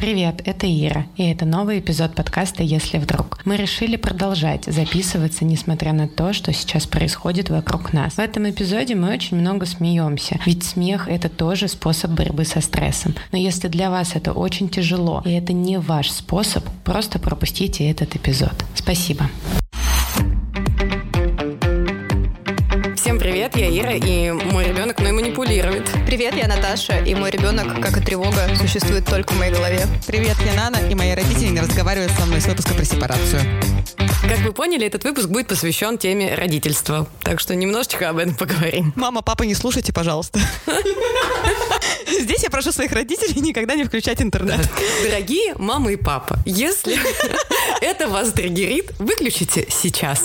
Привет, это Ира, и это новый эпизод подкаста «Если вдруг». Мы решили продолжать записываться, несмотря на то, что сейчас происходит вокруг нас. В этом эпизоде мы очень много смеемся, ведь смех — это тоже способ борьбы со стрессом. Но если для вас это очень тяжело, и это не ваш способ, просто пропустите этот эпизод. Спасибо. Привет, я Ира, и мой ребенок мной манипулирует. Привет, я Наташа, и мой ребенок, как и тревога, существует только в моей голове. Привет, я Нана, и мои родители не разговаривают со мной с выпуска про сепарацию. Как вы поняли, этот выпуск будет посвящен теме родительства, так что немножечко об этом поговорим. Мама, папа, не слушайте, пожалуйста. Здесь я прошу своих родителей никогда не включать интернет. Дорогие мама и папа, если это вас триггерит, выключите сейчас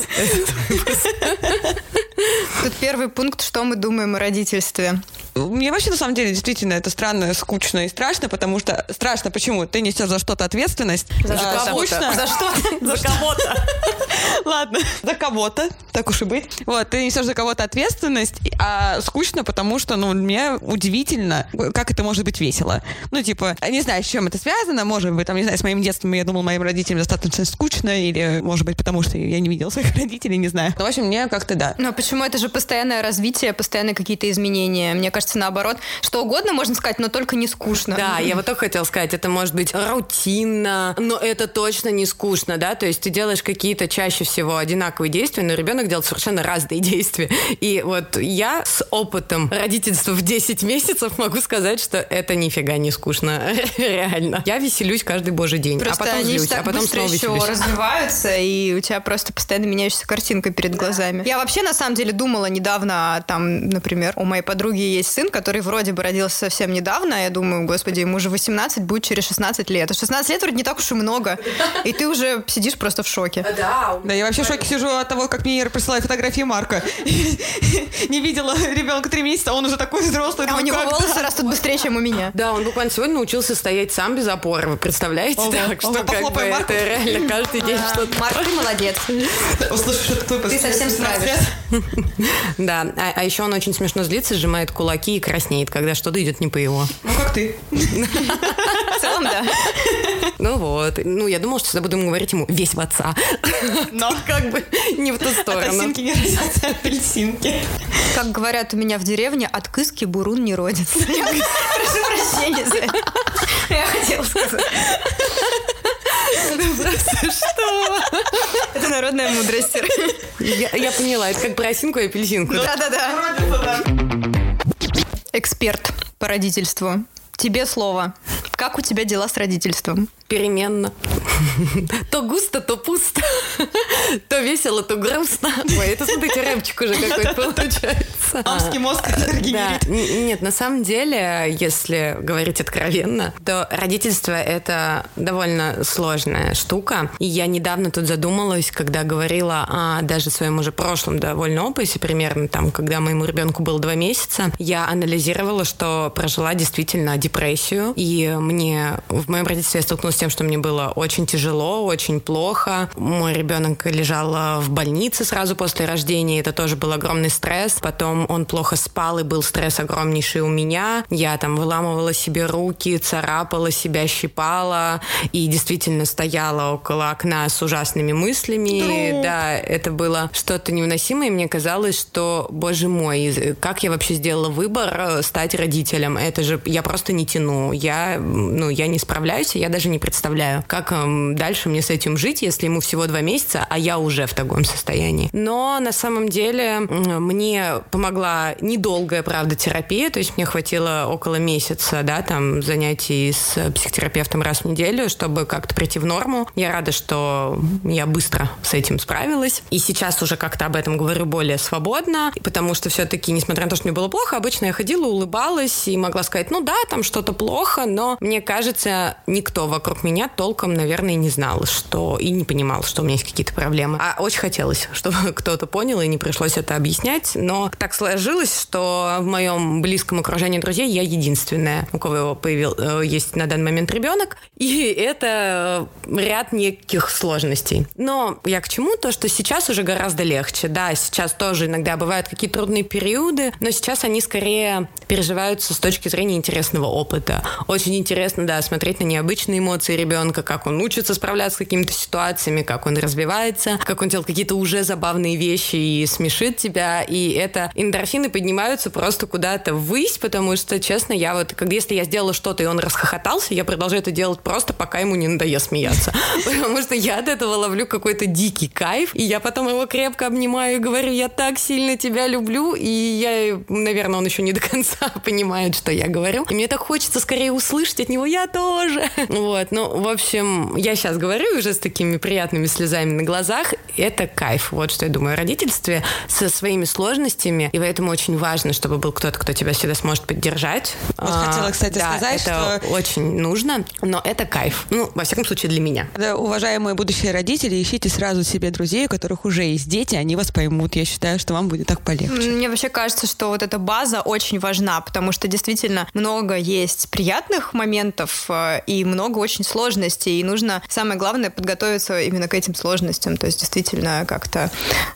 Тут первый пункт, что мы думаем о родительстве. Мне вообще, на самом деле, действительно, это странно, скучно и страшно, потому что... Страшно почему? Ты несешь за что-то ответственность. За а, что-то. За что? За кого-то. Ладно, за кого-то, так уж и быть. Вот, ты несешь за кого-то ответственность, а скучно, потому что, ну, мне удивительно, как это может быть весело. Ну, типа, не знаю, с чем это связано, может быть, там, не знаю, с моим детством я думал, моим родителям достаточно скучно, или, может быть, потому что я не видел своих родителей, не знаю. Но, в общем, мне как-то да. Но почему это же постоянное развитие, постоянные какие-то изменения? Мне кажется, кажется, наоборот, что угодно можно сказать, но только не скучно. Да, я вот только хотела сказать, это может быть рутинно, но это точно не скучно, да, то есть ты делаешь какие-то чаще всего одинаковые действия, но ребенок делает совершенно разные действия. И вот я с опытом родительства в 10 месяцев могу сказать, что это нифига не скучно, реально. Я веселюсь каждый божий день, просто а потом они злюсь, а потом снова веселюсь. еще развиваются, и у тебя просто постоянно меняющаяся картинка перед глазами. Я вообще, на самом деле, думала недавно, там, например, у моей подруги есть сын, который вроде бы родился совсем недавно. Я думаю, господи, ему уже 18, будет через 16 лет. А 16 лет вроде не так уж и много. И ты уже сидишь просто в шоке. Да, да я вообще в шоке сижу от того, как мне Ира присылает фотографии Марка. Не видела ребенка три месяца, а он уже такой взрослый. А у него волосы растут быстрее, чем у меня. Да, он буквально сегодня научился стоять сам без опоры. Вы представляете? Так что как бы это реально каждый день что-то. Марк, ты молодец. Слушай, что ты совсем справишься. Да, а, а еще он очень смешно злится, сжимает кулаки и краснеет, когда что-то идет не по его. Ну, как ты. В целом, да. Ну вот. Ну, я думала, что всегда буду говорить ему весь в отца. Но как бы не в ту сторону. Апельсинки не родятся, апельсинки. Как говорят у меня в деревне, от кыски бурун не родится. Прошу прощения за это. Я хотела сказать. Что? Это народная мудрость. Я, я поняла, это как про осинку и апельсинку. Да-да-да. Эксперт по родительству. Тебе слово. Как у тебя дела с родительством? переменно. То густо, то пусто. То весело, то грустно. Ой, это, смотрите, рэпчик уже какой-то получается. Мамский мозг да. Нет, на самом деле, если говорить откровенно, то родительство — это довольно сложная штука. И я недавно тут задумалась, когда говорила о даже своем уже прошлом довольно опыте, примерно там, когда моему ребенку было два месяца, я анализировала, что прожила действительно депрессию. И мне в моем родительстве я столкнулась с тем, что мне было очень тяжело, очень плохо. Мой ребенок лежал э, в больнице сразу после рождения, это тоже был огромный стресс. Потом он плохо спал, и был стресс огромнейший у меня. Я там выламывала себе руки, царапала себя, щипала, и действительно стояла около окна с ужасными мыслями. Друг. Да, это было что-то невыносимое, и мне казалось, что, боже мой, как я вообще сделала выбор э, стать родителем? Это же я просто не тяну. Я, ну, я не справляюсь, я даже не представляю, как дальше мне с этим жить, если ему всего два месяца, а я уже в таком состоянии. Но на самом деле мне помогла недолгая, правда, терапия, то есть мне хватило около месяца, да, там, занятий с психотерапевтом раз в неделю, чтобы как-то прийти в норму. Я рада, что я быстро с этим справилась. И сейчас уже как-то об этом говорю более свободно, потому что все-таки, несмотря на то, что мне было плохо, обычно я ходила, улыбалась и могла сказать, ну да, там что-то плохо, но мне кажется, никто вокруг меня толком, наверное, не знал, что и не понимал, что у меня есть какие-то проблемы. А очень хотелось, чтобы кто-то понял, и не пришлось это объяснять. Но так сложилось, что в моем близком окружении друзей я единственная, у кого появил, э, есть на данный момент ребенок. И это ряд неких сложностей. Но я к чему? То, что сейчас уже гораздо легче. Да, сейчас тоже иногда бывают какие-то трудные периоды, но сейчас они скорее переживаются с точки зрения интересного опыта. Очень интересно, да, смотреть на необычные эмоции ребенка, как он учится справляться с какими-то ситуациями, как он развивается, как он делает какие-то уже забавные вещи и смешит тебя. И это эндорфины поднимаются просто куда-то ввысь, потому что, честно, я вот, как если я сделала что-то, и он расхохотался, я продолжаю это делать просто, пока ему не надоест смеяться. Потому что я от этого ловлю какой-то дикий кайф, и я потом его крепко обнимаю и говорю, я так сильно тебя люблю, и я, наверное, он еще не до конца понимает, что я говорю. И мне так хочется скорее услышать от него, я тоже. Вот, ну, в общем, я сейчас говорю уже с такими приятными слезами на глазах, это кайф. Вот что я думаю о родительстве со своими сложностями, и поэтому очень важно, чтобы был кто-то, кто тебя всегда сможет поддержать. Вот а, хотела, кстати, да, сказать, это что... очень нужно, но это кайф. Ну, во всяком случае, для меня. Да, уважаемые будущие родители, ищите сразу себе друзей, у которых уже есть дети, они вас поймут. Я считаю, что вам будет так полегче. Мне вообще кажется, что вот эта база очень важна, потому что действительно много есть приятных моментов э, и много очень сложностей, и нужно, самое главное, подготовиться именно к этим сложностям, то есть действительно как-то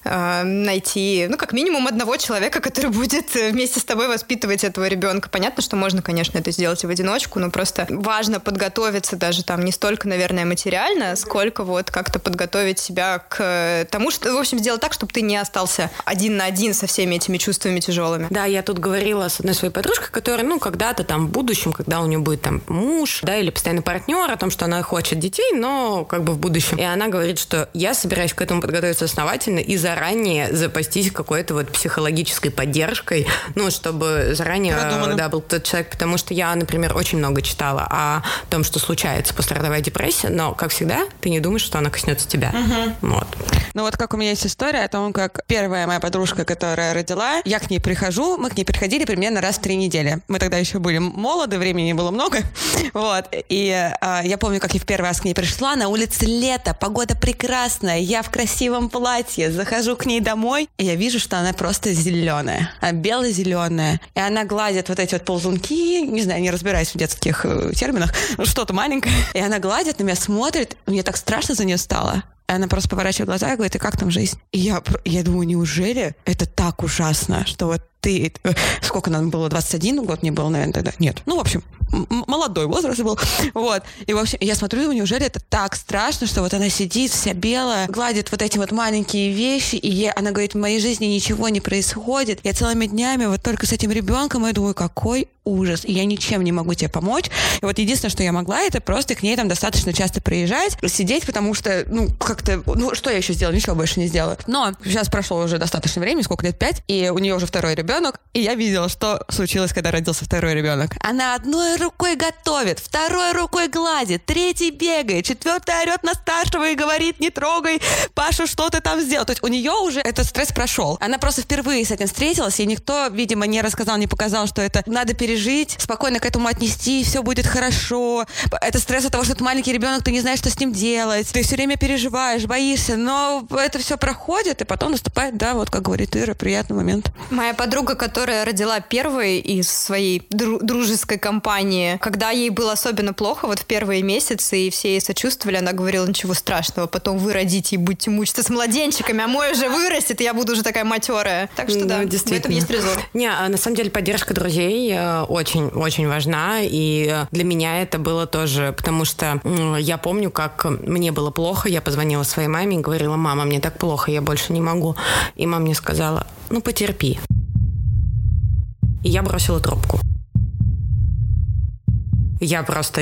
э, найти, ну, как минимум одного человека, который будет вместе с тобой воспитывать этого ребенка. Понятно, что можно, конечно, это сделать и в одиночку, но просто важно подготовиться даже там не столько, наверное, материально, сколько вот как-то подготовить себя к тому, что, в общем, сделать так, чтобы ты не остался один на один со всеми этими чувствами тяжелыми. Да, я тут говорила с одной своей подружкой, которая, ну, когда-то там в будущем, когда у нее будет там муж, да, или постоянный партнер, о том, что она хочет детей, но как бы в будущем. И она говорит, что я собираюсь к этому подготовиться основательно и заранее запастись какой-то вот психологической поддержкой, ну, чтобы заранее, Продумано. да, был тот человек, потому что я, например, очень много читала о том, что случается пострадовая депрессия, но, как всегда, ты не думаешь, что она коснется тебя. Угу. Вот. Ну вот как у меня есть история о том, как первая моя подружка, которая родила, я к ней прихожу, мы к ней приходили примерно раз в три недели. Мы тогда еще были молоды, времени было много. Вот. И а, я помню, как я в первый раз к ней пришла, на улице лето, погода прекрасная, я в красивом платье, захожу к ней домой, и я вижу, что она просто зеленая, бело-зеленая. И она гладит вот эти вот ползунки, не знаю, не разбираюсь в детских э, терминах, что-то маленькое. И она гладит на меня, смотрит, мне так страшно за нее стало. И она просто поворачивает глаза и говорит, и как там жизнь? И я, я думаю, неужели это так ужасно, что вот ты... Сколько нам было? 21 год не было, наверное, тогда? Нет. Ну, в общем, молодой возраст был. Вот. И, в общем, я смотрю, думаю, неужели это так страшно, что вот она сидит вся белая, гладит вот эти вот маленькие вещи, и ей, она говорит, в моей жизни ничего не происходит. Я целыми днями вот только с этим ребенком, я думаю, какой ужас, и я ничем не могу тебе помочь. И вот единственное, что я могла, это просто к ней там достаточно часто приезжать, сидеть, потому что, ну, как-то, ну, что я еще сделала? Ничего больше не сделала. Но сейчас прошло уже достаточно времени, сколько лет, пять, и у нее уже второй ребенок, и я видела, что случилось, когда родился второй ребенок. Она одной рукой готовит, второй рукой гладит, третий бегает, четвертый орет на старшего и говорит, не трогай, Паша, что ты там сделал? То есть у нее уже этот стресс прошел. Она просто впервые с этим встретилась, и никто, видимо, не рассказал, не показал, что это надо пережить, спокойно к этому отнести, все будет хорошо. Это стресс от того, что ты маленький ребенок, ты не знаешь, что с ним делать, ты все время переживаешь, боишься, но это все проходит, и потом наступает, да, вот как говорит Ира, приятный момент. Моя подруга, которая родила первой из своей дружеской компании, когда ей было особенно плохо, вот в первые месяцы, и все ей сочувствовали, она говорила, ничего страшного, потом вы родите и будете мучиться с младенчиками, а мой уже вырастет, и я буду уже такая матерая. Так что ну, да, действительно. в этом есть резон. Не, а на самом деле поддержка друзей очень-очень э, важна, и для меня это было тоже, потому что я помню, как мне было плохо, я позвонила своей маме и говорила, мама, мне так плохо, я больше не могу. И мама мне сказала, ну потерпи. И я бросила трубку. Я просто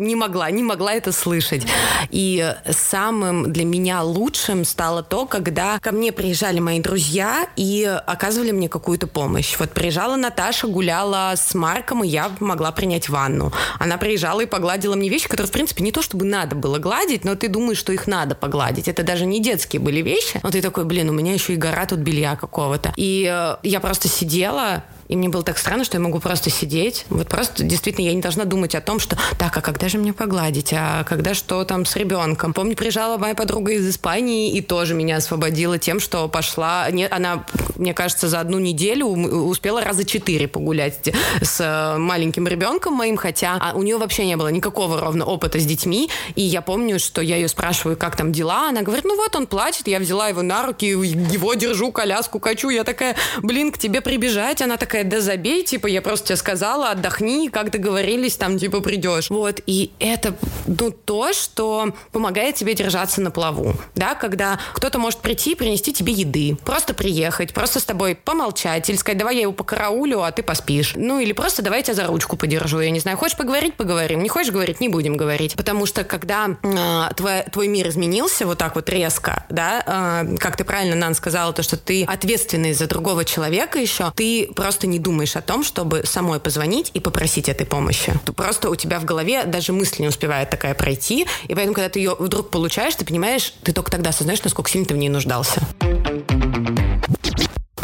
не могла, не могла это слышать. И самым для меня лучшим стало то, когда ко мне приезжали мои друзья и оказывали мне какую-то помощь. Вот приезжала Наташа, гуляла с Марком, и я могла принять ванну. Она приезжала и погладила мне вещи, которые, в принципе, не то чтобы надо было гладить, но ты думаешь, что их надо погладить. Это даже не детские были вещи. Но ты такой, блин, у меня еще и гора тут белья какого-то. И э, я просто сидела, И мне было так странно, что я могу просто сидеть. Вот просто действительно я не должна думать о том, что так, а когда же мне погладить, а когда что там с ребенком. Помню, приезжала моя подруга из Испании и тоже меня освободила тем, что пошла... Не, она, мне кажется, за одну неделю успела раза четыре погулять с маленьким ребенком моим, хотя а у нее вообще не было никакого ровно опыта с детьми. И я помню, что я ее спрашиваю, как там дела. Она говорит, ну вот он плачет, я взяла его на руки, его держу, коляску качу. Я такая, блин, к тебе прибежать. Она такая, да забей, типа, я просто тебе сказала, отдохни, как договорились, там, типа, придешь. Вот, и это, ну, то, что помогает тебе держаться на плаву, да, когда кто-то может прийти и принести тебе еды, просто приехать, просто с тобой помолчать, или сказать, давай я его покараулю, а ты поспишь. Ну, или просто давай я тебя за ручку подержу, я не знаю, хочешь поговорить, поговорим, не хочешь говорить, не будем говорить. Потому что, когда э, твой, твой мир изменился вот так вот резко, да, э, как ты правильно, Нан, сказала, то, что ты ответственный за другого человека еще, ты просто не думаешь о том, чтобы самой позвонить и попросить этой помощи. Просто у тебя в голове даже мысль не успевает такая пройти, и поэтому, когда ты ее вдруг получаешь, ты понимаешь, ты только тогда осознаешь, насколько сильно ты в ней нуждался.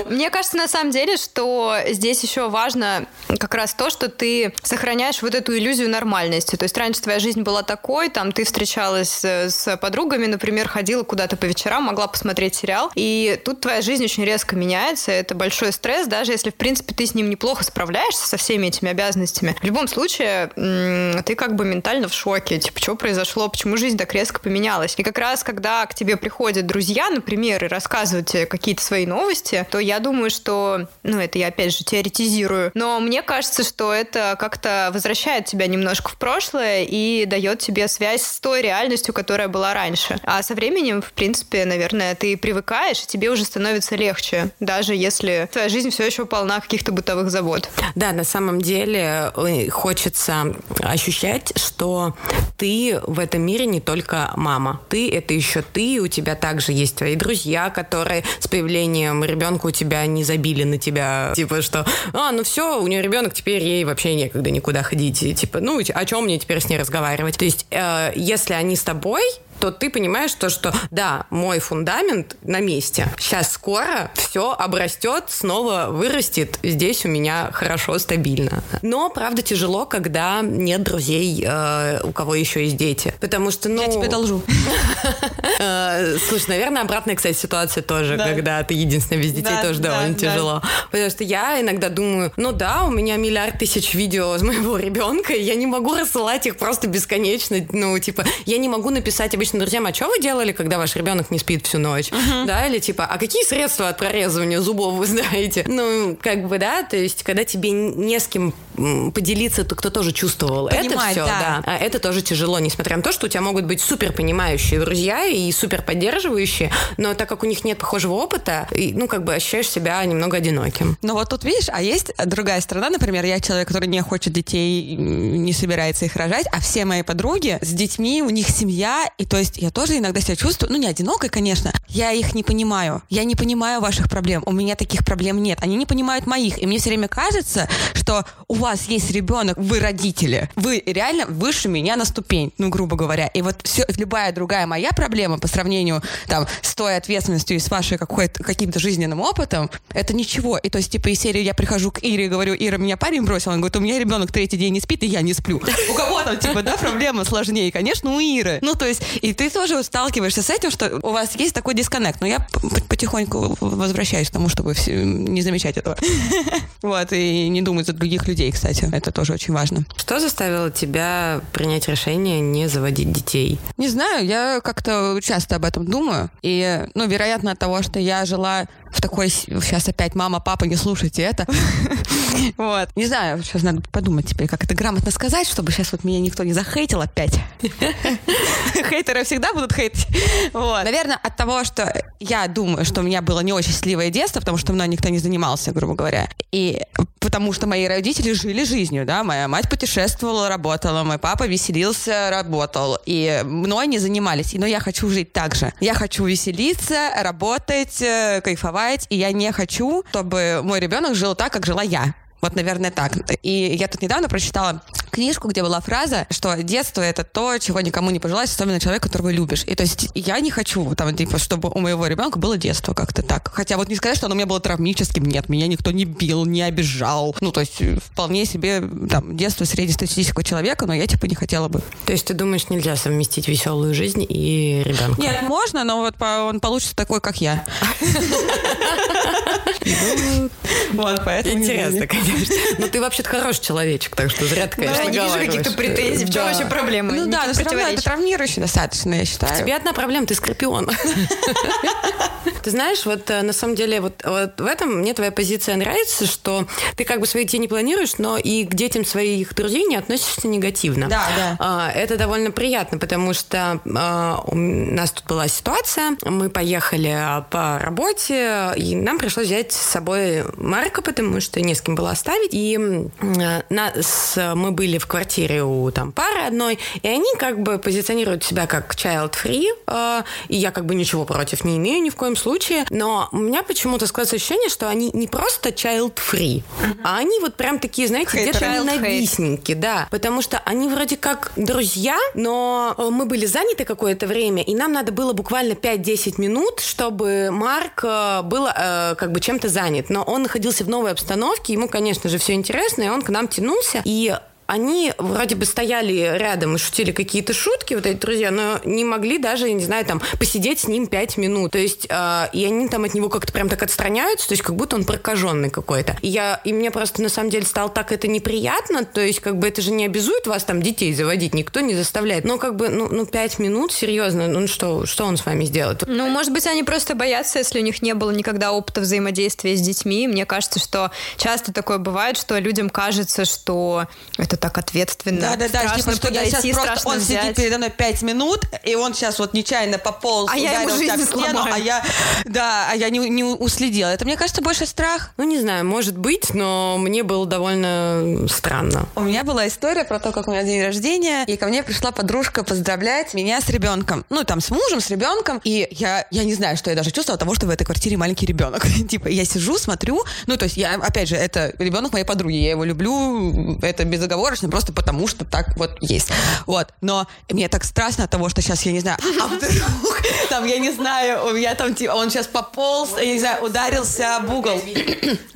Мне кажется, на самом деле, что здесь еще важно как раз то, что ты сохраняешь вот эту иллюзию нормальности. То есть раньше твоя жизнь была такой, там ты встречалась с подругами, например, ходила куда-то по вечерам, могла посмотреть сериал, и тут твоя жизнь очень резко меняется, это большой стресс, даже если, в принципе, ты с ним неплохо справляешься, со всеми этими обязанностями. В любом случае, ты как бы ментально в шоке, типа, что произошло, почему жизнь так резко поменялась. И как раз, когда к тебе приходят друзья, например, и рассказывают тебе какие-то свои новости, то я я думаю, что, ну, это я опять же теоретизирую, но мне кажется, что это как-то возвращает тебя немножко в прошлое и дает тебе связь с той реальностью, которая была раньше. А со временем, в принципе, наверное, ты привыкаешь, и тебе уже становится легче, даже если твоя жизнь все еще полна каких-то бытовых забот. Да, на самом деле э, хочется ощущать, что ты в этом мире не только мама. Ты — это еще ты, у тебя также есть твои друзья, которые с появлением ребенка у тебя тебя не забили на тебя, типа, что, а, ну все, у нее ребенок, теперь ей вообще некогда никуда ходить, и, типа, ну, о чем мне теперь с ней разговаривать? То есть, э, если они с тобой, то ты понимаешь то, что да, мой фундамент на месте. Сейчас скоро все обрастет, снова вырастет. Здесь у меня хорошо, стабильно. Но, правда, тяжело, когда нет друзей, э, у кого еще есть дети. Потому что, ну... Я тебе должу. Э, слушай, наверное, обратная, кстати, ситуация тоже, когда ты единственный без детей, тоже довольно тяжело. Потому что я иногда думаю, ну да, у меня миллиард тысяч видео с моего ребенка, я не могу рассылать их просто бесконечно. Ну, типа, я не могу написать обычно обычно друзьям, а что вы делали, когда ваш ребенок не спит всю ночь? Uh-huh. Да, или типа, а какие средства от прорезывания зубов вы знаете? Ну, как бы, да, то есть, когда тебе не с кем поделиться, то кто тоже чувствовал Понимать, это все, да. да. А это тоже тяжело, несмотря на то, что у тебя могут быть супер понимающие друзья и супер поддерживающие, но так как у них нет похожего опыта, и, ну, как бы ощущаешь себя немного одиноким. Ну вот тут видишь, а есть другая сторона, например, я человек, который не хочет детей, не собирается их рожать, а все мои подруги с детьми, у них семья, и то есть я тоже иногда себя чувствую, ну не одинокой, конечно, я их не понимаю. Я не понимаю ваших проблем. У меня таких проблем нет. Они не понимают моих. И мне все время кажется, что у вас есть ребенок, вы родители. Вы реально выше меня на ступень, ну, грубо говоря. И вот все, любая другая моя проблема по сравнению там с той ответственностью и с вашей каким-то жизненным опытом, это ничего. И то есть, типа, из серии я прихожу к Ире и говорю, Ира, меня парень бросил. Он говорит, у меня ребенок третий день не спит, и я не сплю. У кого там, типа, да, проблема сложнее? Конечно, у Иры. Ну, то есть, и ты тоже сталкиваешься с этим, что у вас есть такой дисконнект. Но я потихоньку возвращаюсь к тому, чтобы не замечать этого. Вот, и не думать за других людей, кстати. Это тоже очень важно. Что заставило тебя принять решение не заводить детей? Не знаю, я как-то часто об этом думаю. И, ну, вероятно, от того, что я жила в такой... Сейчас опять мама, папа, не слушайте это. Вот. Не знаю, сейчас надо подумать теперь, как это грамотно сказать, чтобы сейчас вот меня никто не захейтил опять. Хейтеры всегда будут хейтить. Вот. Наверное, от того, что я думаю, что у меня было не очень счастливое детство, потому что мной никто не занимался, грубо говоря. И потому что мои родители жили жизнью, да, моя мать путешествовала, работала, мой папа веселился, работал, и мной не занимались. Но я хочу жить так же. Я хочу веселиться, работать, э, кайфовать, и я не хочу, чтобы мой ребенок жил так, как жила я. Вот, наверное, так. И я тут недавно прочитала книжку, где была фраза, что детство это то, чего никому не пожелаешь, особенно человек, которого любишь. И то есть я не хочу, там, типа, чтобы у моего ребенка было детство как-то так. Хотя вот не сказать, что оно у меня было травмическим, нет, меня никто не бил, не обижал. Ну, то есть вполне себе там детство среднестатистического человека, но я типа не хотела бы. То есть ты думаешь, нельзя совместить веселую жизнь и ребенка? Нет, можно, но вот он получится такой, как я. Вот, поэтому... Интересно, конечно. Но ты вообще-то хороший человечек, так что зря ты, конечно, не вижу каких-то претензий. В чем вообще проблема? Ну да, но все равно это травмирующе достаточно, я считаю. Тебе одна проблема, ты скорпион. Ты знаешь, вот э, на самом деле вот, вот в этом мне твоя позиция нравится, что ты как бы свои детей не планируешь, но и к детям своих друзей не относишься негативно. Да, да. А, это довольно приятно, потому что а, у нас тут была ситуация, мы поехали по работе, и нам пришлось взять с собой Марка, потому что не с кем было оставить. И э, нас, мы были в квартире у там пары одной, и они как бы позиционируют себя как child-free, э, и я как бы ничего против не имею ни в коем случае, но у меня почему-то складывается ощущение, что они не просто child-free, uh-huh. а они вот прям такие, знаете, где-то ненавистники, да, потому что они вроде как друзья, но э, мы были заняты какое-то время, и нам надо было буквально 5-10 минут, чтобы Марк был как бы чем-то занят, но он находился в новой обстановке, ему, конечно же, все интересно, и он к нам тянулся, и они вроде бы стояли рядом и шутили какие-то шутки, вот эти друзья, но не могли даже, не знаю, там, посидеть с ним пять минут. То есть, э, и они там от него как-то прям так отстраняются, то есть, как будто он прокаженный какой-то. И я, и мне просто, на самом деле, стало так это неприятно, то есть, как бы, это же не обязует вас там детей заводить, никто не заставляет. Но, как бы, ну, ну пять минут, серьезно, ну, что, что он с вами сделает? Ну, может быть, они просто боятся, если у них не было никогда опыта взаимодействия с детьми. Мне кажется, что часто такое бывает, что людям кажется, что это это так ответственно. Да, да, да. Типа, что я сейчас просто он взять. сидит передо мной пять минут, и он сейчас вот нечаянно пополз, а я ему жизнь стену, а я, да, а я не, не уследила. Это, мне кажется, больше страх. Ну, не знаю, может быть, но мне было довольно странно. У меня была история про то, как у меня день рождения, и ко мне пришла подружка поздравлять меня с ребенком. Ну, там, с мужем, с ребенком, и я, я не знаю, что я даже чувствовала того, что в этой квартире маленький ребенок. типа, я сижу, смотрю, ну, то есть я, опять же, это ребенок моей подруги, я его люблю, это безоговорочно безоговорочно, просто потому что так вот есть. Вот. Но мне так страшно от того, что сейчас, я не знаю, а вдруг, там, я не знаю, у меня там, типа, он сейчас пополз, я не знаю, ударился об угол.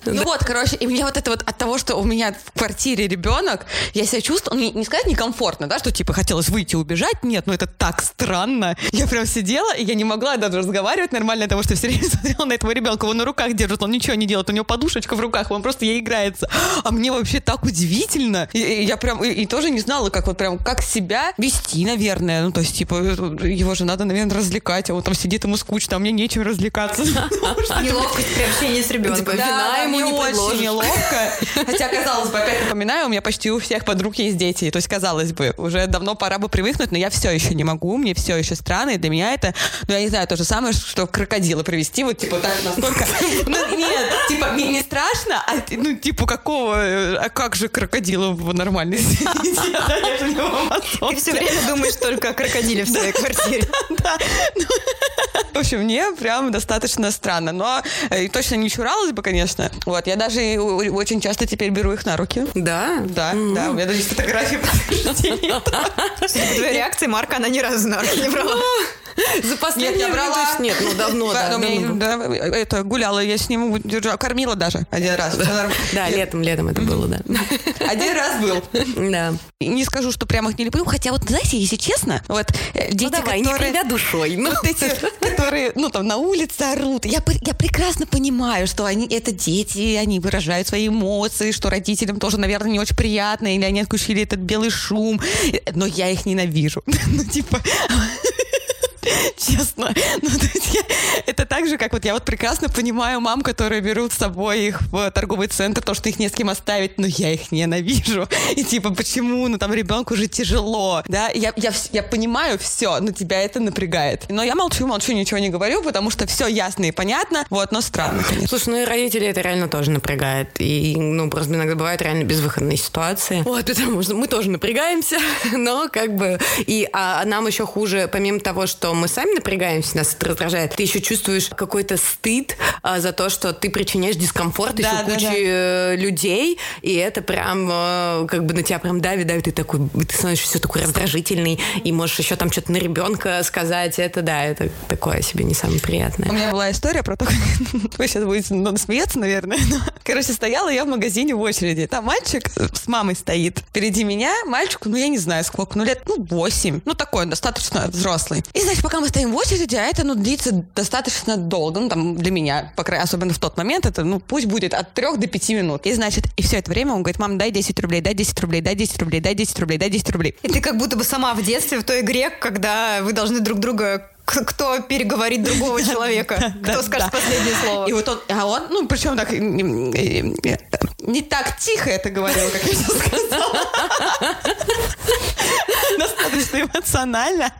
Ну вот, короче, и мне вот это вот от того, что у меня в квартире ребенок, я себя чувствую, не, не сказать некомфортно, да, что типа хотелось выйти и убежать, нет, ну это так странно. Я прям сидела, и я не могла даже разговаривать нормально, того, что все время смотрела на этого ребенка, он на руках держит, он ничего не делает, у него подушечка в руках, он просто ей играется. А мне вообще так удивительно. И, я прям и, и тоже не знала, как вот прям, как себя вести, наверное. Ну, то есть, типа, его же надо, наверное, развлекать, а он там сидит, ему скучно, а мне нечем развлекаться. Неловкость при общении с ребенком. Типа, вина ему не очень неловко. Хотя, казалось бы, опять напоминаю, у меня почти у всех подруг есть дети. То есть, казалось бы, уже давно пора бы привыкнуть, но я все еще не могу, мне все еще странно, и для меня это, ну, я не знаю, то же самое, что крокодила привести, вот, типа, так, настолько... Ну, нет, типа, мне не страшно, а, ну, типа, какого, а как же крокодила в нормальной ты все время думаешь только о крокодиле в своей квартире. В общем, мне прям достаточно странно. Но э, точно не чуралась бы, конечно. Вот, я даже очень часто теперь беру их на руки. Да? Да, да. У меня даже есть фотографии Твоя реакция Марка, она ни разу на руки не брала. За последнее Нет, я брала. Нет, ну давно, да. да, это гуляла, я с ним держала, кормила даже один раз. Да, летом, летом это было, да. Один раз был. Да. Не скажу, что прямо их не люблю, хотя вот, знаете, если честно, вот э, ну, дети, которые... не душой. Ну, вот эти, которые, ну, там, на улице орут. Я, я прекрасно понимаю, что они, это дети, они выражают свои эмоции, что родителям тоже, наверное, не очень приятно, или они отключили этот белый шум, но я их ненавижу. Ну, типа... Честно. Ну, я, это так же, как вот я вот прекрасно понимаю мам, которые берут с собой их в торговый центр, то, что их не с кем оставить, но я их ненавижу. И типа, почему? Ну, там ребенку уже тяжело. Да, я, я, я понимаю все, но тебя это напрягает. Но я молчу, молчу, ничего не говорю, потому что все ясно и понятно, вот, но странно, конечно. Слушай, ну и родители это реально тоже напрягает. И, ну, просто иногда бывают реально безвыходные ситуации. Вот, потому что мы тоже напрягаемся, но как бы... И а нам еще хуже, помимо того, что мы сами напрягаемся, нас это раздражает, ты еще чувствуешь какой-то стыд а, за то, что ты причиняешь дискомфорт да, еще да, куче да. Э, людей, и это прям а, как бы на тебя прям давит, давит, и такой, ты становишься все такой раздражительный, и можешь еще там что-то на ребенка сказать, это да, это такое себе не самое приятное. У меня была история про то, как вы сейчас будете ну, смеяться, наверное. Но... Короче, стояла я в магазине в очереди. Там мальчик с мамой стоит. Впереди меня мальчику, ну я не знаю сколько, ну лет, ну 8. Ну такой, достаточно взрослый. И, значит, пока мы стоим в очереди, а это, ну, длится достаточно долго, ну, там, для меня, по крайней особенно в тот момент, это, ну, пусть будет от 3 до 5 минут. И, значит, и все это время он говорит, мам, дай 10 рублей, дай 10 рублей, дай 10 рублей, дай 10 рублей, дай 10 рублей. И ты как будто бы сама в детстве в той игре, когда вы должны друг друга кто переговорит другого человека, кто скажет последнее слово. И вот он, а он, ну, причем так не так тихо это говорил, как я сейчас сказала. Достаточно эмоционально.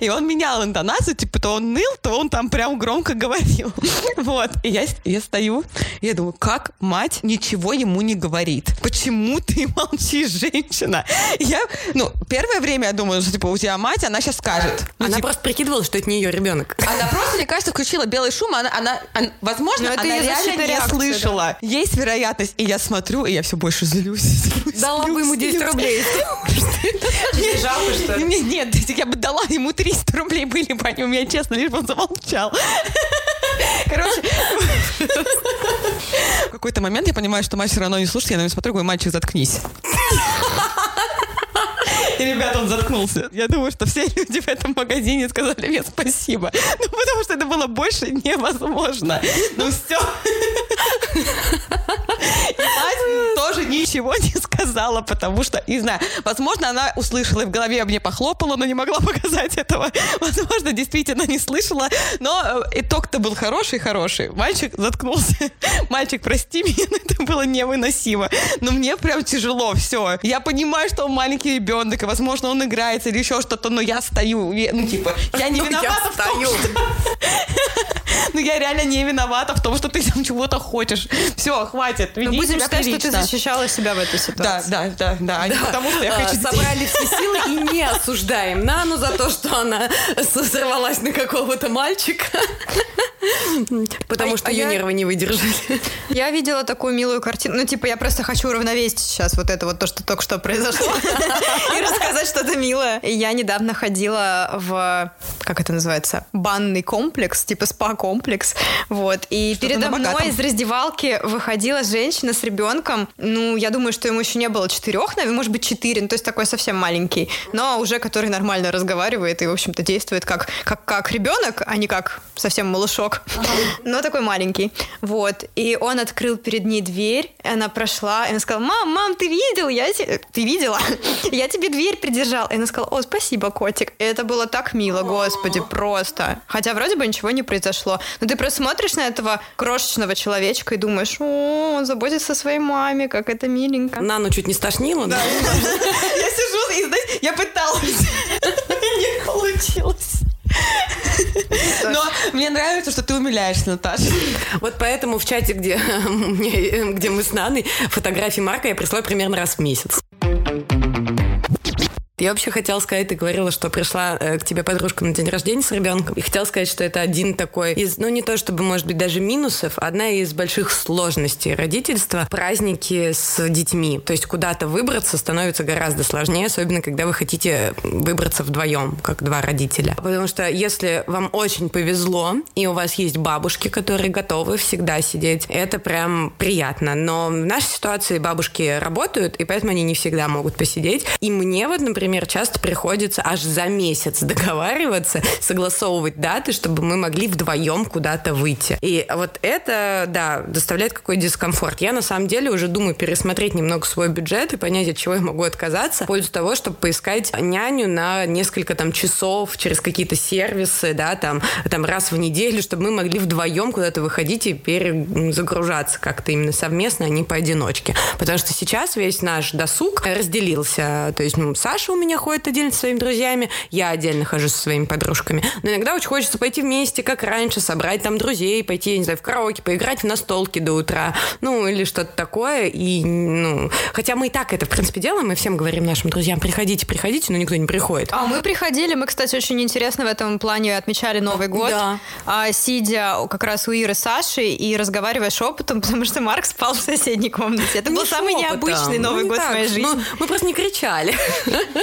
И он менял интонацию, типа, то он ныл, то он там прям громко говорил. Вот. И я, я стою, я думаю, как мать ничего ему не говорит? Почему ты молчишь, женщина? Я, ну, первое время я думаю, что, типа, у тебя мать, она сейчас скажет. Ну, она типа, просто прикидывала, что это не ее ребенок. Она просто, мне кажется, включила белый шум, она, она, она возможно, она реально не реакция, слышала. Да. Есть вероятность. И я смотрю, и я все больше злюсь. злюсь Дала бы ему 10 рублей. Не жалко, что ли? Нет, я бы дала ему 300 рублей, были бы они у меня, честно, лишь бы он замолчал. Короче, в какой-то момент я понимаю, что мать все равно не слушает, я на него смотрю, говорю, мальчик, заткнись. И, ребят, он заткнулся. Я думаю, что все люди в этом магазине сказали мне спасибо. Ну, потому что это было больше невозможно. Ну, все. И мать тоже ничего не сказала, потому что, не знаю, возможно, она услышала и в голове мне похлопала, но не могла показать этого. Возможно, действительно не слышала, но э, итог-то был хороший-хороший. Мальчик заткнулся. Мальчик, прости меня, но это было невыносимо. Но мне прям тяжело, все. Я понимаю, что он маленький ребенок, и, возможно, он играется или еще что-то, но я стою. Ну, типа, я не виновата я стою. Ну, я реально не виновата в том, что ты там чего-то хочешь. Все, хватит. Ну, будем считать, что ты защищала себя в этой ситуации. Да, да, да, да. потому что я хочу Собрали все силы и не осуждаем Нану за то, что она сорвалась на какого-то мальчика. Потому а, что а ее нервы не выдержали. Я видела такую милую картину. Ну, типа, я просто хочу уравновесить сейчас вот это вот то, что только что произошло. И рассказать что-то милое. Я недавно ходила в, как это называется, банный комплекс, типа спа-комплекс. Вот. И передо мной из раздевалки выходила женщина с ребенком. Ну, я думаю, что ему еще не было четырех, наверное, может быть, четыре. Ну, то есть такой совсем маленький. Но уже который нормально разговаривает и, в общем-то, действует как, как, как ребенок, а не как совсем малышок но такой маленький. Вот. И он открыл перед ней дверь, и она прошла, и она сказала, мам, мам, ты видел? Я te... Ты видела? Я тебе дверь придержал. И она сказала, о, спасибо, котик. И это было так мило, господи, просто. Хотя вроде бы ничего не произошло. Но ты просто смотришь на этого крошечного человечка и думаешь, о, он заботится о своей маме, как это миленько. Нану чуть не стошнило, да? Я сижу и, я пыталась. Не получилось. Но мне нравится, что ты умиляешься, Наташа. Вот поэтому в чате, где, где мы с Наной, фотографии Марка я присылаю примерно раз в месяц. Я вообще хотела сказать, ты говорила, что пришла э, к тебе подружка на день рождения с ребенком, и хотела сказать, что это один такой из, ну не то чтобы, может быть, даже минусов, одна из больших сложностей родительства – праздники с детьми. То есть куда-то выбраться становится гораздо сложнее, особенно когда вы хотите выбраться вдвоем, как два родителя. Потому что если вам очень повезло, и у вас есть бабушки, которые готовы всегда сидеть, это прям приятно. Но в нашей ситуации бабушки работают, и поэтому они не всегда могут посидеть. И мне вот, например, например, часто приходится аж за месяц договариваться, согласовывать даты, чтобы мы могли вдвоем куда-то выйти. И вот это, да, доставляет какой дискомфорт. Я на самом деле уже думаю пересмотреть немного свой бюджет и понять, от чего я могу отказаться, в пользу того, чтобы поискать няню на несколько там часов через какие-то сервисы, да, там, там раз в неделю, чтобы мы могли вдвоем куда-то выходить и перезагружаться как-то именно совместно, а не поодиночке. Потому что сейчас весь наш досуг разделился. То есть ну, Саша у меня ходит отдельно со своими друзьями, я отдельно хожу со своими подружками. Но иногда очень хочется пойти вместе, как раньше, собрать там друзей, пойти, я не знаю, в караоке, поиграть в настолки до утра, ну, или что-то такое. И, ну, хотя мы и так это, в принципе, делаем, мы всем говорим нашим друзьям, приходите, приходите, но никто не приходит. А мы приходили, мы, кстати, очень интересно в этом плане отмечали Новый год, Да. а, сидя как раз у Иры Саши и разговаривая шепотом, потому что Марк спал в соседней комнате. Это был Не самый шепотом, необычный ну, Новый не год так. в моей жизни. Ну, мы просто не кричали.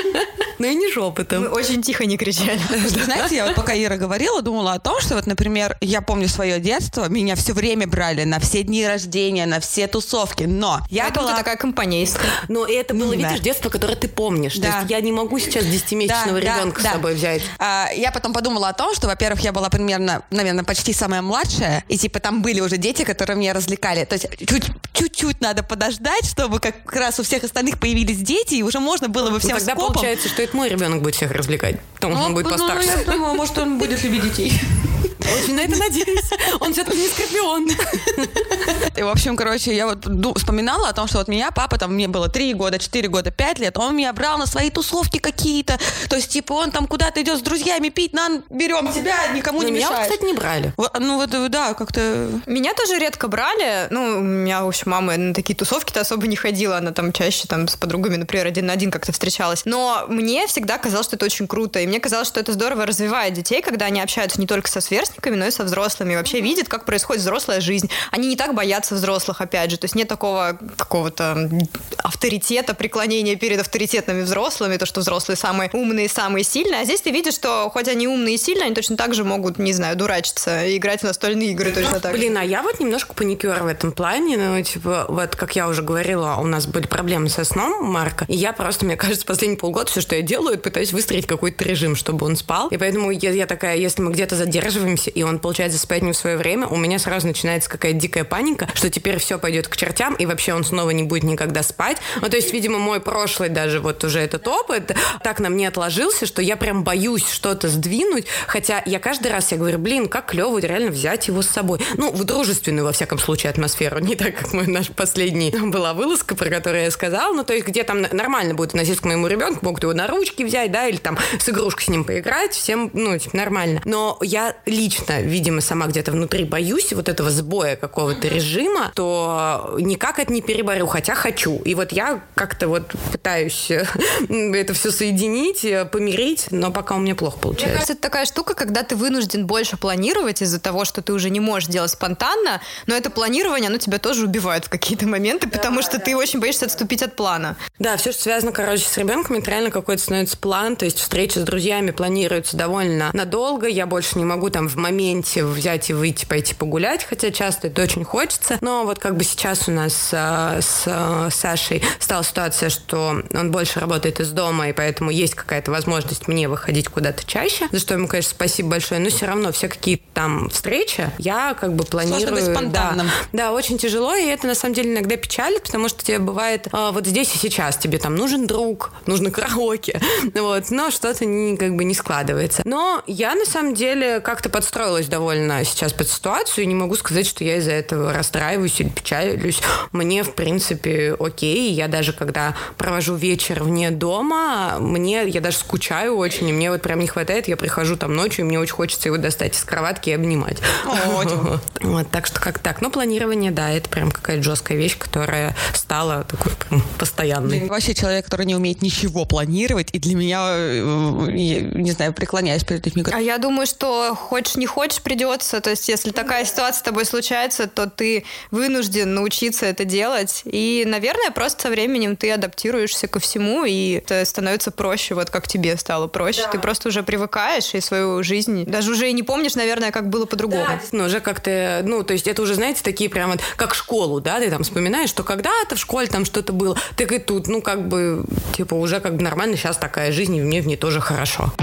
Ну и не шепотом. Мы очень тихо не кричали. Знаете, я вот пока Ира говорила, думала о том, что вот, например, я помню свое детство, меня все время брали на все дни рождения, на все тусовки, но я Поэтому была... ты такая компанейская. Но это было, да. видишь, детство, которое ты помнишь. То Да. есть я не могу сейчас 10-месячного Да, да, ребенка да. с собой взять. А, я потом подумала о том, что, во-первых, я была примерно, наверное, почти самая младшая, и типа там были уже дети, которые меня развлекали. То есть чуть- чуть-чуть надо подождать, чтобы как раз у всех остальных появились дети, и уже можно было бы Ну, всем тогда скопом... получается, что это мой ребенок будет всех развлекать. Потому что он будет ну, постарше. я думаю, может, он будет любить детей. Очень на это надеюсь. Он все-таки не скорпион. И, в общем, короче, я вот вспоминала о том, что вот меня папа, там, мне было 3 года, 4 года, 5 лет, он меня брал на свои тусовки какие-то. То есть, типа, он там куда-то идет с друзьями пить, нам берем тебя, никому Но не меня, мешает. кстати, не брали. Ну, вот, да, как-то... Меня тоже редко брали. Ну, у меня, в общем, мама на такие тусовки-то особо не ходила. Она там чаще там с подругами, например, один на один как-то встречалась. Но мне всегда казалось, что это очень круто. И мне казалось, что это здорово развивает детей, когда они общаются не только со сверстниками, но и со взрослыми. Вообще видят, как происходит взрослая жизнь. Они не так боятся взрослых, опять же. То есть нет такого какого-то авторитета, преклонения перед авторитетными взрослыми, то, что взрослые самые умные, самые сильные. А здесь ты видишь, что хоть они умные и сильные, они точно так же могут, не знаю, дурачиться и играть в настольные игры точно так. Блин, а я вот немножко паникер в этом плане. Ну, типа, вот, как я уже говорила, у нас были проблемы со сном Марка. И я просто, мне кажется, последние полгода все, что я делаю, пытаюсь выстроить какой-то режим, чтобы он спал. И поэтому я, я такая, если мы где-то задерживаемся, и он получает засыпать не в свое время, у меня сразу начинается какая-то дикая паника, что теперь все пойдет к чертям, и вообще он снова не будет никогда спать. Ну, то есть, видимо, мой прошлый даже вот уже этот опыт так на мне отложился, что я прям боюсь что-то сдвинуть, хотя я каждый раз я говорю, блин, как клево реально взять его с собой. Ну, в дружественную, во всяком случае, атмосферу, не так, как мой наш последний была вылазка, про которую я сказала, ну, то есть, где там нормально будет относиться к моему ребенку, могут его на ручки взять, да, или там с игрушкой с ним поиграть, всем, ну, типа, нормально. Но я лично, видимо, сама где-то внутри боюсь вот этого сбоя какого-то режима, то никак это не переборю, хотя хочу. И вот я как-то вот пытаюсь э, это все соединить, э, помирить, но пока у меня плохо Мне получается. кажется, это такая штука, когда ты вынужден больше планировать из-за того, что ты уже не можешь делать спонтанно, но это планирование, оно тебя тоже убивает в какие-то моменты, потому что ты очень боишься отступить от плана. Да, все, что связано, короче, с ребенком, это реально какой-то становится план, то есть встречи с друзьями планируются довольно надолго, я больше не могу там в моменте взять и выйти, пойти погулять, хотя часто это очень хочется, но вот как бы сейчас у нас э, с э, Сашей стала ситуация, что он больше работает из дома, и поэтому есть какая-то возможность мне выходить куда-то чаще, за что ему, конечно, спасибо большое, но все равно все какие-то там встречи я как бы планирую. быть да. спонтанным. Да, очень тяжело, и это на самом деле иногда печалит, потому что тебе бывает а, вот здесь и сейчас тебе там нужен друг, нужно караоке, вот, но что-то не, как бы не складывается. Но я на самом деле как-то подстроилась довольно сейчас под ситуацию, и не могу сказать, что я из-за этого расстраиваюсь или печалюсь. Мне, в принципе, окей. Я даже когда провожу вечер вне дома, мне, я даже скучаю очень, и мне вот прям не хватает, я прихожу там ночью, и мне очень хочется его достать из кроватки и обнимать. Вот, так что как так. Но планирование, да, это прям какая-то жесткая вещь, которая стала такой прям постоянной. Вообще человек, который не умеет ничего планировать, и для меня, э, я не знаю, преклоняюсь перед людьми. А я думаю, что хочешь не хочешь придется. То есть, если такая ситуация с тобой случается, то ты вынужден научиться это делать. И, наверное, просто со временем ты адаптируешься ко всему, и это становится проще, вот как тебе стало проще. Ты просто уже привыкаешь, и свою жизнь даже уже и не помнишь, наверное, как было по-другому. Ну, уже как-то, ну, то есть это уже, знаете, такие прям вот, как школу, да, ты там вспоминаешь, что когда-то в школе там что-то было, так и тут, ну, как бы, типа, уже как бы нормально, сейчас такая жизнь, и мне в ней тоже хорошо.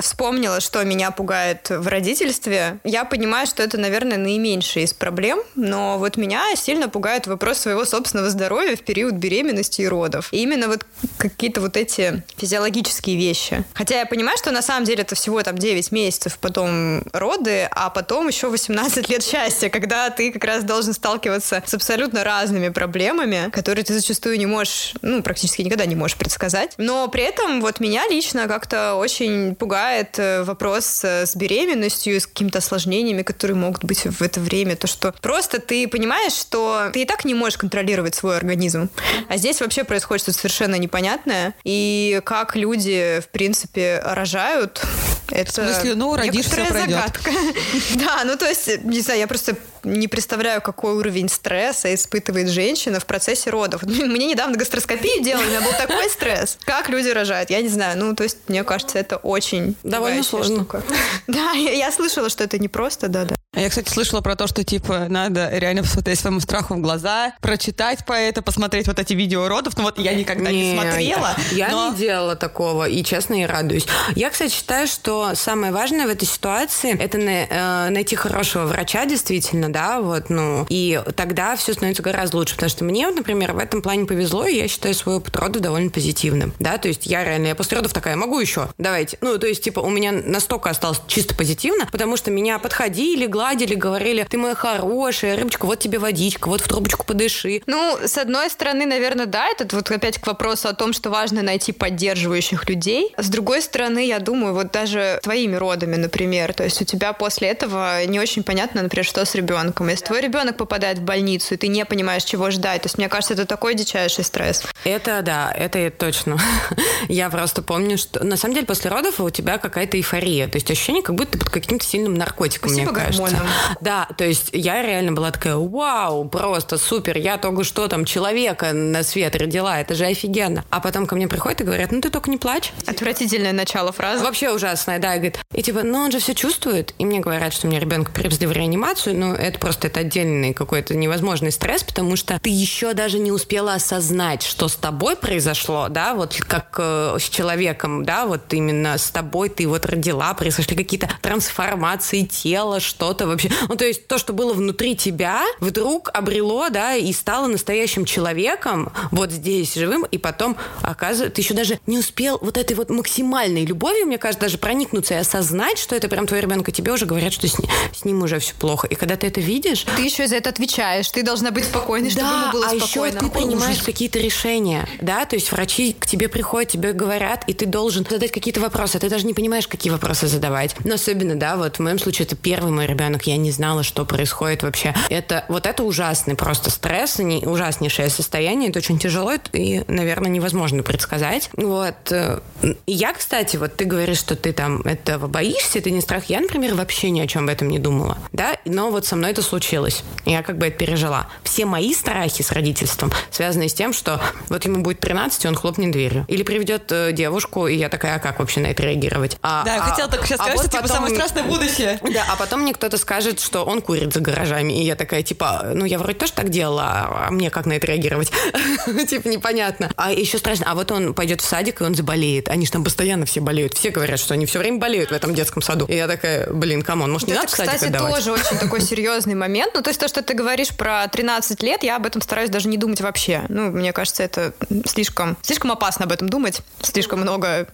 Вспомнила, что меня пугает в родительстве. Я понимаю, что это, наверное, наименьшая из проблем, но вот меня сильно пугает вопрос своего собственного здоровья в период беременности и родов. И именно вот какие-то вот эти физиологические вещи. Хотя я понимаю, что на самом деле это всего там 9 месяцев, потом роды, а потом еще 18 лет счастья, когда ты как раз должен сталкиваться с абсолютно разными проблемами, которые ты зачастую не можешь, ну, практически никогда не можешь предсказать. Но при этом вот меня лично как-то очень пугает э, вопрос э, с беременностью, с какими-то осложнениями, которые могут быть в это время. То, что просто ты понимаешь, что ты и так не можешь контролировать свой организм. А здесь вообще происходит что-то совершенно непонятное. И как люди, в принципе, рожают, это В смысле, ну, родишь, все пройдет. загадка. Да, ну то есть, не знаю, я просто не представляю, какой уровень стресса испытывает женщина в процессе родов. Мне недавно гастроскопию делали, у меня был такой стресс. Как люди рожают, я не знаю. Ну, то есть, мне кажется, это очень Довольно сложно. штука. Да, я, я слышала, что это непросто, да-да. А Я, кстати, слышала про то, что, типа, надо реально посмотреть своему страху в глаза, прочитать по это, посмотреть вот эти видео родов. Ну вот я никогда не, смотрела. Я но- не делала такого, и честно, я радуюсь. Я, кстати, считаю, что самое важное в этой ситуации это на- э, найти хорошего врача, действительно, да, вот, ну, и тогда все становится гораздо лучше, потому что мне, например, в этом плане повезло, и я считаю свой опыт родов довольно позитивным, да, то есть я реально, я после родов такая, могу еще, давайте. Ну, то есть, типа, у меня настолько осталось чисто позитивно, потому что меня подходили, гладили, говорили, ты моя хорошая, рыбочка, вот тебе водичка, вот в трубочку подыши. Ну, с одной стороны, наверное, да, это вот опять к вопросу о том, что важно найти поддерживающих людей. С другой стороны, я думаю, вот даже твоими родами, например, то есть у тебя после этого не очень понятно, например, что с ребенком. Если твой ребенок попадает в больницу, и ты не понимаешь, чего ждать, то есть мне кажется, это такой дичайший стресс. Это да, это точно. Я просто помню, что на самом деле после родов у тебя какая-то эйфория. То есть ощущение, как будто ты под каким-то сильным наркотиком, Спасибо мне кажется. Гормонам. Да, то есть я реально была такая, вау, просто супер, я только что там человека на свет родила, это же офигенно. А потом ко мне приходят и говорят, ну ты только не плачь. Отвратительное начало фразы. Вообще ужасное, да, и говорит, и типа, ну он же все чувствует, и мне говорят, что у меня ребенка привезли в реанимацию, но это просто это отдельный какой-то невозможный стресс, потому что ты еще даже не успела осознать, что с тобой произошло, да, вот как э, с человеком, да, вот именно с тобой ты вот родила, произошли какие-то трансформации тела, что-то вообще, ну то есть то, что было внутри тебя, вдруг обрело, да, и стало настоящим человеком, вот здесь живым, и потом, оказывается, ты еще даже не успел вот этой вот максимальной любовью, мне кажется, даже проникнуться и осознать, что это прям твой ребенок, и тебе уже говорят, что с, ни- с ним уже все плохо. И когда ты это видишь, Ты еще за это отвечаешь, ты должна быть спокойной, чтобы ему было а спокойно. еще ты принимаешь какие-то решения, да, то есть врачи к тебе приходят, тебе говорят, и ты должен задать какие-то вопросы, ты даже не понимаешь, какие вопросы задавать. Но особенно, да, вот в моем случае это первый мой ребенок, я не знала, что происходит вообще. Это вот это ужасный просто стресс, не, ужаснейшее состояние, это очень тяжело и, наверное, невозможно предсказать. Вот. э, я, кстати, вот ты говоришь, что ты там этого боишься, ты не страх. Я, например, вообще ни о чем об этом не думала, да, но вот со мной это случилось. Я как бы это пережила. Все мои страхи с родительством связаны с тем, что вот ему будет 13, и он хлопнет дверью. Или приведет э, девушку, и я такая, а как вообще на это реагировать? А, Да, я а- хотела только сейчас а сказать, вот что типа потом- самое страшное будущее. да, а потом мне кто-то скажет, что он курит за гаражами, и я такая, типа, ну, я вроде тоже так делала, а а мне как на это реагировать? Типа, непонятно. А еще страшно, а вот он пойдет в садик, и он заболеет. Они же там постоянно все болеют. Все говорят, что они все время болеют в этом детском саду. И я такая, блин, come on, может, не это, надо в садик кстати, отдавать? тоже очень такой серьезный момент. Ну, то есть то, что ты говоришь про 13 лет, я об этом стараюсь даже не думать вообще. Ну, мне кажется, это слишком, слишком опасно об этом думать. Слишком много...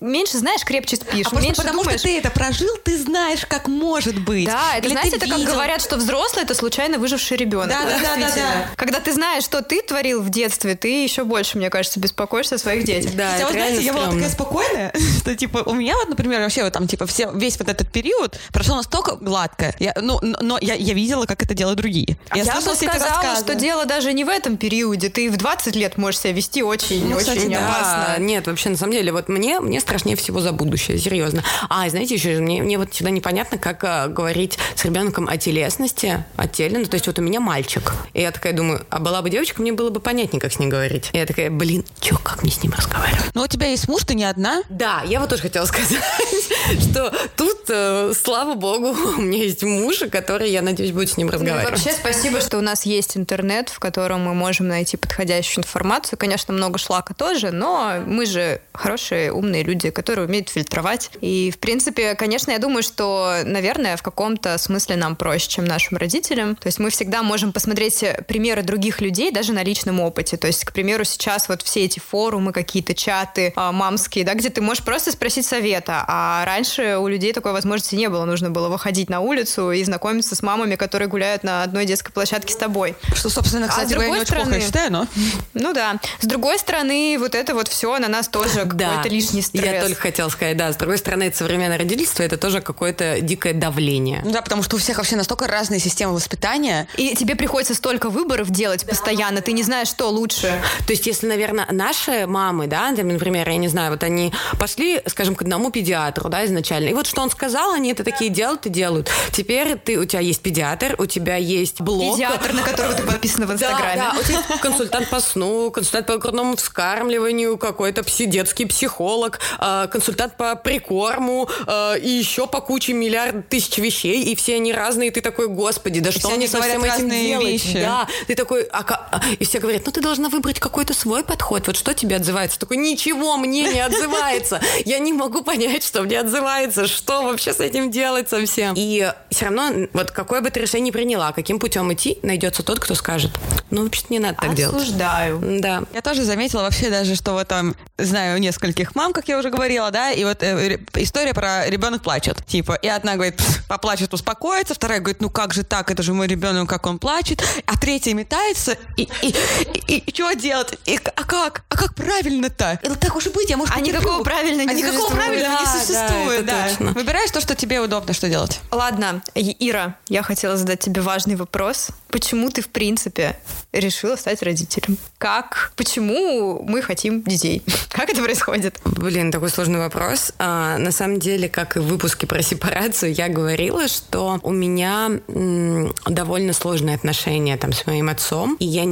Меньше знаешь, крепче спишь. А просто Меньше потому думаешь. что ты это прожил, ты знаешь, как может быть. Да, это Или знаете, это как видел. говорят, что взрослый это случайно выживший ребенок. Да, да, да, да, Действительно. да. Когда ты знаешь, что ты творил в детстве, ты еще больше, мне кажется, беспокоишься о своих детях. Да, Хотя, вы знаете, реально я была такая спокойная, что, типа, у меня вот, например, вообще вот там, типа, все, весь вот этот период прошел настолько гладко. Я, ну, но, я, я видела, как это делают другие. А Я, бы слышала все эти сказала, что дело даже не в этом периоде. Ты в 20 лет можешь себя вести очень, Ну, очень кстати, да. опасно. нет, вообще, на самом деле, вот мне, мне страшнее всего за будущее, серьезно. А, знаете, еще мне, мне вот всегда непонятно, как а, говорят говорить с ребенком о телесности, о теле. Ну, то есть вот у меня мальчик. И я такая думаю, а была бы девочка, мне было бы понятнее, как с ней говорить. И я такая, блин, чё, как мне с ним разговаривать? Ну, у тебя есть муж, ты не одна? Да, я вот тоже хотела сказать, что тут, э, слава богу, у меня есть муж, который, я надеюсь, будет с ним Ну, разговаривать. вообще спасибо, что у нас есть интернет, в котором мы можем найти подходящую информацию. Конечно, много шлака тоже, но мы же хорошие, умные люди, которые умеют фильтровать. И, в принципе, конечно, я думаю, что, наверное, в каком-то смысле нам проще, чем нашим родителям. То есть мы всегда можем посмотреть примеры других людей даже на личном опыте. То есть, к примеру, сейчас вот все эти форумы, какие-то чаты а, мамские, да, где ты можешь просто спросить совета. А раньше у людей такой возможности не было. Нужно было выходить на улицу и знакомиться с мамами, которые гуляют на одной детской площадке с тобой. Что, собственно, А с кстати, другой не очень плохо, я стороны- считаю, но... Ну да. С другой стороны, вот это вот все на нас тоже какой-то лишний стресс. Я только хотела сказать, да. С другой стороны, это современное родительство, это тоже какое-то дикое давление. Ну да, потому что у всех вообще настолько разные системы воспитания. И тебе приходится столько выборов делать постоянно, ты не знаешь, что лучше. То есть, если, наверное, наши мамы, да, например, я не знаю, вот они пошли, скажем, к одному педиатру, да, изначально, и вот что он сказал, они это такие делают и делают. Теперь ты, у тебя есть педиатр, у тебя есть блог. Педиатр, на которого ты подписана в Инстаграме. Да, да, у тебя есть консультант по сну, консультант по грудному вскармливанию, какой-то пси- детский психолог, э, консультант по прикорму э, и еще по куче миллиард тысяч вещей, и все они разные, и ты такой, господи, да что все мне они со всем этим делать? вещи. Да, ты такой, а и все говорят, ну ты должна выбрать какой-то свой подход, вот что тебе отзывается? Такой, ничего мне не отзывается, я не могу понять, что мне отзывается, что вообще с этим делать совсем. И все равно, вот какое бы ты решение ни приняла, каким путем идти, найдется тот, кто скажет, ну вообще не надо так делать. Осуждаю. Да. Я тоже заметила вообще даже, что вот там знаю нескольких мам, как я уже говорила, да, и вот э, история про ребенок плачет, типа, и одна говорит, «Пф, поплачет, успокоится, вторая говорит, ну как же так, это же мой ребенок, как он плачет, а третья метается, и, и, и, и что делать, и, а как, а как правильно-то? Так уж и быть, я может А потерплю. никакого правильно не а никакого существует. правильно не Да, да, существует, да. точно. Выбираешь то, что тебе удобно, что делать. Ладно, Ира, я хотела задать тебе важный вопрос. Почему ты, в принципе, решила стать родителем? Как? Почему мы хотим детей? Как это происходит? Блин, такой сложный вопрос. А, на самом деле, как и в выпуске про сепарацию, я говорила, что у меня м, довольно сложные отношения там с моим отцом. И я,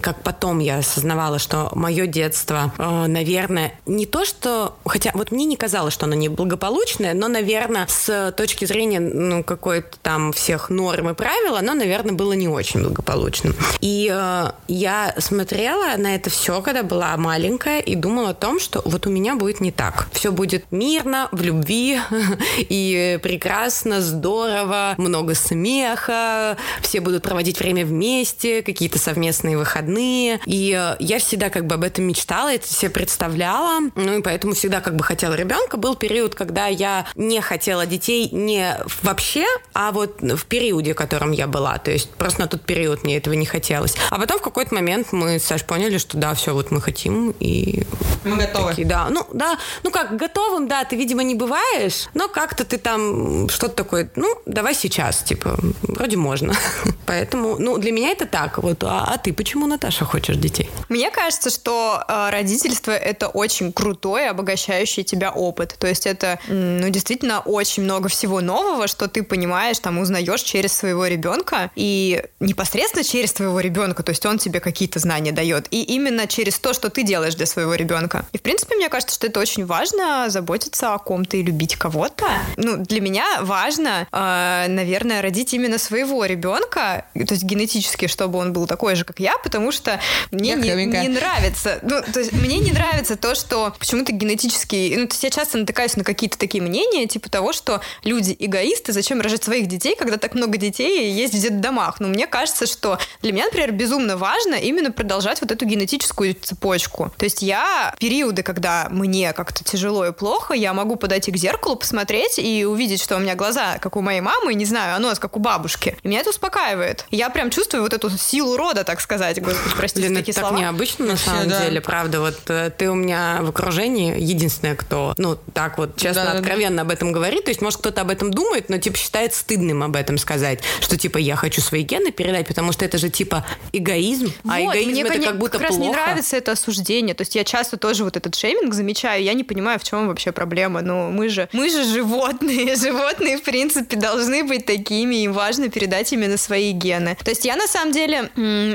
как потом я осознавала, что мое детство, э, наверное, не то, что... Хотя вот мне не казалось, что оно неблагополучное, но, наверное, с точки зрения ну, какой-то там всех норм и правил, оно, наверное, было не очень благополучным. И э, я смотрела на это все, когда была маленькая, и думала о том, что вот у меня будет не так. Все будет мирно, в любви, и прекрасно, здорово, много смеха, все будут проводить время вместе, какие-то совместные выходные. И э, я всегда как бы об этом мечтала, это себе представляла, ну и поэтому всегда как бы хотела ребенка. Был период, когда я не хотела детей не вообще, а вот в периоде, в котором я была. То есть просто на тот период мне этого не хотелось. А потом в какой-то момент мы с Саш поняли, что да, все, вот мы хотим, и Мы готовы. такие, да. Ну, да, ну как, готовым, да, ты, видимо, не бываешь, но как-то ты там что-то такое, ну, давай сейчас, типа, вроде можно. Поэтому, ну, для меня это так. Вот, а, а ты почему, Наташа, хочешь детей? Мне кажется, что э, родительство это очень крутой, обогащающий тебя опыт. То есть это, ну, действительно очень много всего нового, что ты понимаешь, там, узнаешь через своего ребенка и непосредственно через твоего ребенка. То есть он тебе какие-то знания дает. И именно через то, что ты делаешь для своего ребенка. И, в принципе, мне кажется, что это очень важно заботиться о ком-то и любить кого-то. Ну, для меня важно, э, наверное, родить именно своего ребенка, то есть генетически, чтобы он был такой же, как я, потому что мне Я не, не нравится. Ну, то есть мне не нравится то, что почему-то генетически... Ну, то есть я часто натыкаюсь на какие-то такие мнения, типа того, что люди эгоисты, зачем рожать своих детей, когда так много детей есть в детдомах. Но мне кажется, что для меня, например, безумно важно именно продолжать вот эту генетическую цепочку. То есть я периоды, когда мне как-то тяжело и плохо, я могу подойти к зеркалу, посмотреть и увидеть, что у меня глаза, как у моей мамы, не знаю, а нос, как у бабушки. И меня это успокаивает. Я прям чувствую вот эту силу рода, так сказать. Господи, простите Блин, за это такие так слова. необычно на самом да. деле, правда. Вот э, ты у меня в окружении единственная, кто, ну, так вот, честно, Да-да-да. откровенно об этом говорит. То есть, может, кто-то об этом думает, но, типа, считает стыдным об этом сказать. Что, типа, я хочу свои гены передать, потому что это же, типа, эгоизм. а Вот, эгоизм мне это как будто раз плохо. не нравится это осуждение. То есть я часто тоже вот этот шейминг замечаю. Я не понимаю, в чем вообще проблема. Но мы же, мы же животные. Животные, в принципе, принципе, должны быть такими, им важно передать именно свои гены. То есть я, на самом деле,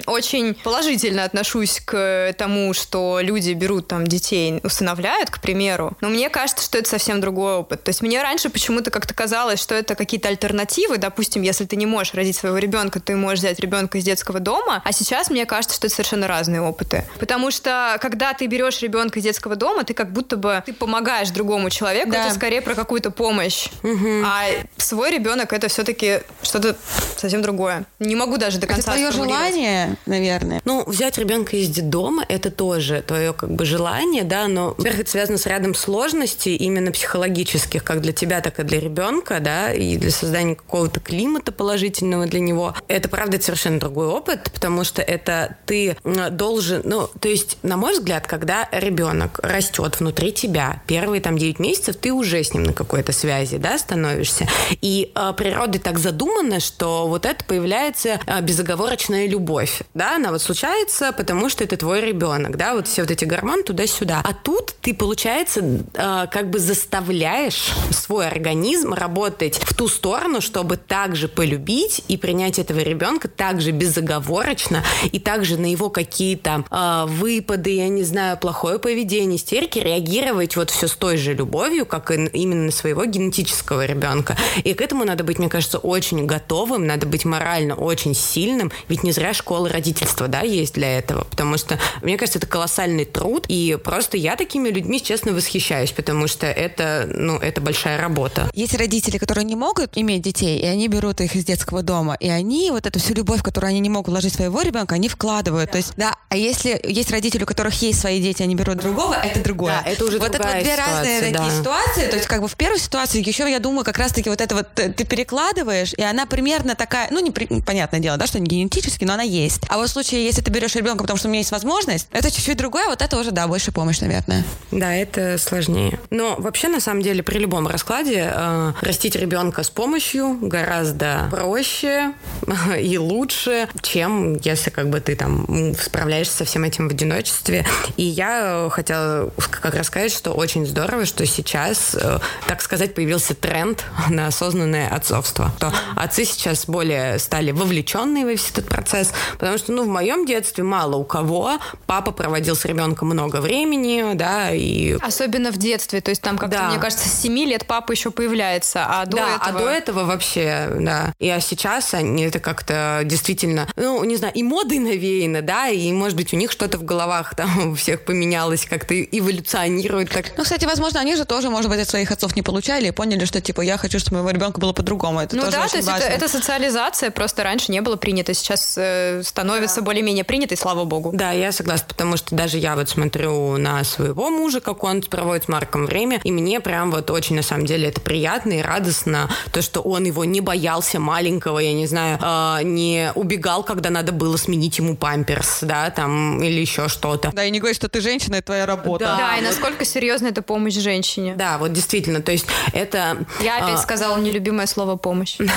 очень положительно отношусь к тому, что люди берут там детей, усыновляют, к примеру, но мне кажется, что это совсем другой опыт. То есть мне раньше почему-то как-то казалось, что это какие-то альтернативы, допустим, если ты не можешь родить своего ребенка, ты можешь взять ребенка из детского дома, а сейчас мне кажется, что это совершенно разные опыты. Потому что, когда ты берешь ребенка из детского дома, ты как будто бы ты помогаешь другому человеку, да. это скорее про какую-то помощь. Угу. А свой ребенок это все-таки что-то совсем другое. Не могу даже до конца. Это твое желание, наверное. Ну, взять ребенка из детдома это тоже твое как бы желание, да, но, во-первых, это связано с рядом сложностей именно психологических, как для тебя, так и для ребенка, да, и для создания какого-то климата положительного для него. Это, правда, совершенно другой опыт, потому что это ты должен, ну, то есть, на мой взгляд, когда ребенок растет внутри тебя, первые там 9 месяцев, ты уже с ним на какой-то связи, да, становишься. И э, природой так задумано, что вот это появляется э, безоговорочная любовь, да, она вот случается, потому что это твой ребенок, да, вот все вот эти гормоны туда-сюда. А тут ты, получается, э, как бы заставляешь свой организм работать в ту сторону, чтобы также полюбить и принять этого ребенка также безоговорочно и также на его какие-то э, выпады, я не знаю, плохое поведение, истерики реагировать вот все с той же любовью, как и именно своего генетического ребенка. И к этому надо быть, мне кажется, очень готовым, надо быть морально очень сильным, ведь не зря школа родительства, да, есть для этого, потому что, мне кажется, это колоссальный труд, и просто я такими людьми, честно, восхищаюсь, потому что это, ну, это большая работа. Есть родители, которые не могут иметь детей, и они берут их из детского дома, и они вот эту всю любовь, которую они не могут вложить в своего ребенка, они вкладывают. Да. То есть, да, а если есть родители, у которых есть свои дети, они берут другого, это другое. Да, это уже вот это вот две ситуация, разные да. такие ситуации. То есть, как бы в первой ситуации еще я думаю, как раз-таки вот это вот ты перекладываешь, и она примерно такая, ну, не понятное дело, да, что не генетически, но она есть. А вот в случае, если ты берешь ребенка, потому что у меня есть возможность, это чуть-чуть другое, вот это уже, да, больше помощь, наверное. Да, это сложнее. Но вообще, на самом деле, при любом раскладе э, растить ребенка с помощью гораздо проще и лучше, чем если как бы ты там справляешься со всем этим в одиночестве. И я хотела как раз сказать, что очень здорово, что сейчас, э, так сказать, появился тренд на осознанное отцовство. То отцы сейчас более стали вовлеченные во весь этот процесс, потому что, ну, в моем детстве мало у кого папа проводил с ребенком много времени, да, и... Особенно в детстве, то есть там как-то, да. мне кажется, с 7 лет папа еще появляется, а до да, этого... а до этого вообще, да. И а сейчас они это как-то действительно, ну, не знаю, и модой навеяно, да, и, может быть, у них что-то в головах там у всех поменялось, как-то эволюционирует. Так. Ну, кстати, возможно, они же тоже, может быть, от своих отцов не получали и поняли, что, типа, я хочу, чтобы моего ребенка было по-другому. Это ну тоже да, очень то есть важно. это, это социализация, просто раньше не было принято, сейчас э, становится да. более-менее принято, и слава богу. Да, я согласна, потому что даже я вот смотрю на своего мужа, как он проводит с Марком время, и мне прям вот очень, на самом деле, это приятно и радостно, то, что он его не боялся маленького, я не знаю, э, не убегал, когда надо было сменить ему памперс, да, там, или еще что-то. Да, и не говорит, что ты женщина, это твоя работа. Да, да и насколько серьезно это помощь женщине. Да, вот действительно, то есть это... Я опять а... сказала нелюбимое слово «помощь».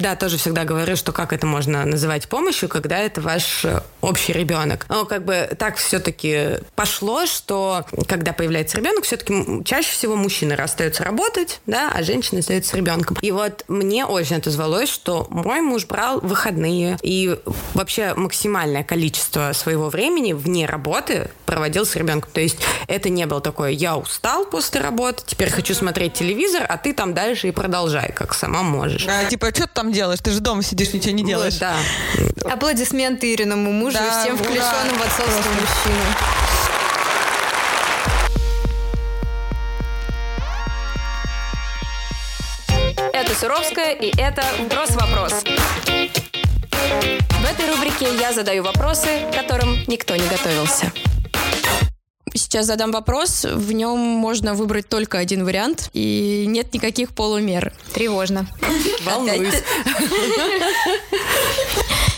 Да, тоже всегда говорю, что как это можно называть помощью, когда это ваш общий ребенок. Но как бы так все-таки пошло, что когда появляется ребенок, все-таки чаще всего мужчина остается работать, да, а женщина остается с ребенком. И вот мне очень отозвалось, что мой муж брал выходные и вообще максимальное количество своего времени вне работы проводил с ребенком. То есть это не было такое, я устал после работы, теперь хочу смотреть телевизор, а ты там дальше и продолжай, как сама можешь. А, типа, что ты там делаешь? Ты же дома сидишь, ничего не делаешь. Вот, да. Аплодисменты Ириному мужу да, и всем включенным в отцовство мужчинам. Это Суровская, и это «Вопрос-вопрос». В этой рубрике я задаю вопросы, к которым никто не готовился. Сейчас задам вопрос. В нем можно выбрать только один вариант, и нет никаких полумер. Тревожно. Волнуюсь.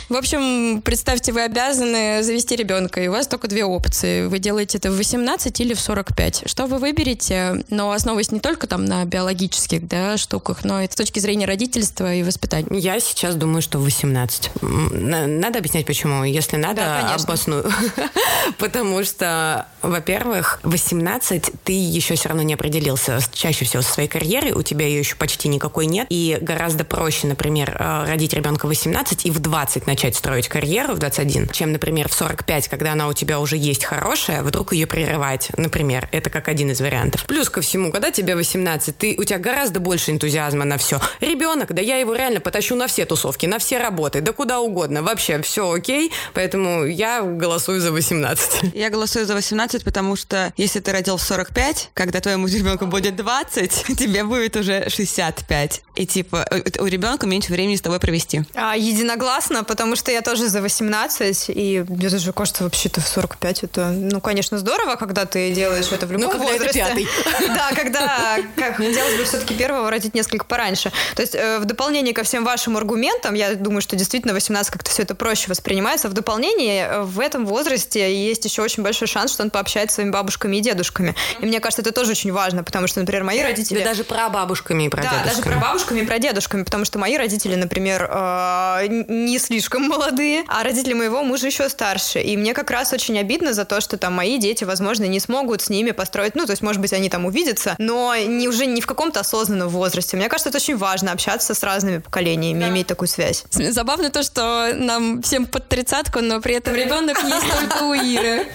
В общем, представьте, вы обязаны завести ребенка, и у вас только две опции. Вы делаете это в 18 или в 45. Что вы выберете? Но основываясь не только там на биологических да, штуках, но и с точки зрения родительства и воспитания. Я сейчас думаю, что в 18. Надо объяснять, почему. Если надо, да, обосную. Потому что, во-первых, 18 ты еще все равно не определился чаще всего со своей карьерой, у тебя ее еще почти никакой нет, и гораздо проще, например, э, родить ребенка в 18 и в 20 начать строить карьеру в 21, чем, например, в 45, когда она у тебя уже есть хорошая, вдруг ее прерывать, например. Это как один из вариантов. Плюс ко всему, когда тебе 18, ты, у тебя гораздо больше энтузиазма на все. Ребенок, да я его реально потащу на все тусовки, на все работы, да куда угодно. Вообще все окей, поэтому я голосую за 18. Я голосую за 18, потому что если ты родил в 45, когда твоему ребенку будет 20, тебе будет уже 65. И типа у ребенка меньше времени с тобой провести. А, единогласно, потому что я тоже за 18, и мне даже кажется, вообще-то в 45 это, ну, конечно, здорово, когда ты делаешь это в любом ну, возрасте. Это пятый. Да, когда как, хотелось бы все-таки первого родить несколько пораньше. То есть э, в дополнение ко всем вашим аргументам, я думаю, что действительно 18 как-то все это проще воспринимается. В дополнение э, в этом возрасте есть еще очень большой шанс, что он пообщается с своими бабушками и дедушками. И мне кажется, это тоже очень важно, потому что, например, мои родители... Да даже про бабушками и про да, дедушками. даже про бабушками и про дедушками, потому что мои родители, например, э, не слишком молодые, а родители моего мужа еще старше. И мне как раз очень обидно за то, что там мои дети, возможно, не смогут с ними построить, ну, то есть, может быть, они там увидятся, но не, уже не в каком-то осознанном возрасте. Мне кажется, это очень важно, общаться с разными поколениями, да. иметь такую связь. Забавно то, что нам всем под тридцатку, но при этом ребенок есть только у Иры.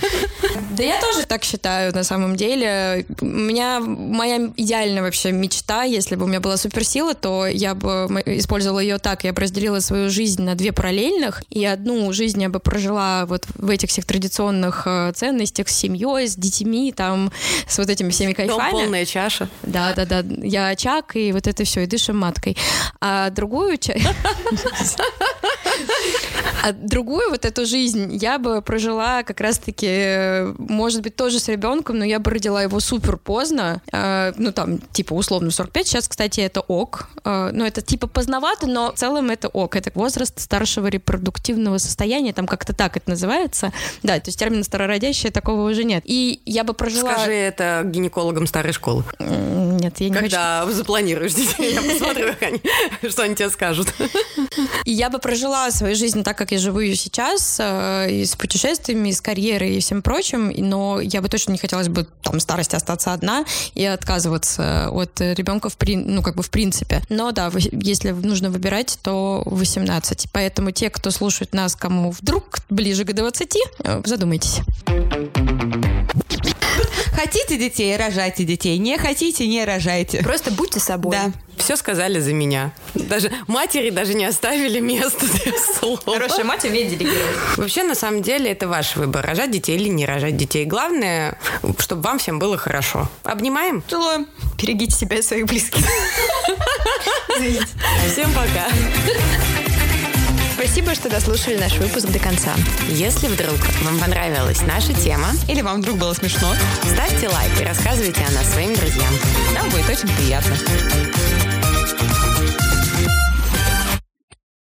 Да я тоже так считаю, на самом деле. У меня моя идеальная вообще мечта, если бы у меня была суперсила, то я бы использовала ее так. Я бы разделила свою жизнь на две параллельных, и одну жизнь я бы прожила вот в этих всех традиционных э, ценностях с семьей, с детьми, там, с вот этими всеми кайфами. Дом полная чаша. Да, да, да. Я очаг, и вот это все, и дышим маткой. А другую часть... А другую вот эту жизнь я бы прожила как раз-таки, может быть, тоже с ребенком, но я бы родила его супер поздно, э, ну там, типа, условно, 45. Сейчас, кстати, это ок. Э, ну, это типа поздновато, но в целом это ок. Это возраст старшего репродуктивного состояния, там как-то так это называется. Да, то есть термина старородящая такого уже нет. И я бы прожила... Скажи это гинекологам старой школы. Нет, я не Когда хочу... запланируешь детей, я посмотрю, что они тебе скажут. И я бы прожила свою жизнь так, как я живу ее сейчас, э, и с путешествиями, и с карьерой, и всем прочим, но я бы точно не хотелось бы там старости остаться одна и отказываться от ребенка в, при... ну, как бы в принципе. Но да, если нужно выбирать, то 18. Поэтому те, кто слушает нас, кому вдруг ближе к 20, э, задумайтесь. Хотите детей, рожайте детей. Не хотите, не рожайте. Просто будьте собой. Да. Все сказали за меня. Даже матери даже не оставили места для слов. Хорошая мать умеет делегировать. Вообще, на самом деле, это ваш выбор. Рожать детей или не рожать детей. Главное, чтобы вам всем было хорошо. Обнимаем? Целуем. Берегите себя и своих близких. Всем пока. Спасибо, что дослушали наш выпуск до конца. Если вдруг вам понравилась наша тема, или вам вдруг было смешно, ставьте лайк и рассказывайте о нас своим друзьям. Нам будет очень приятно.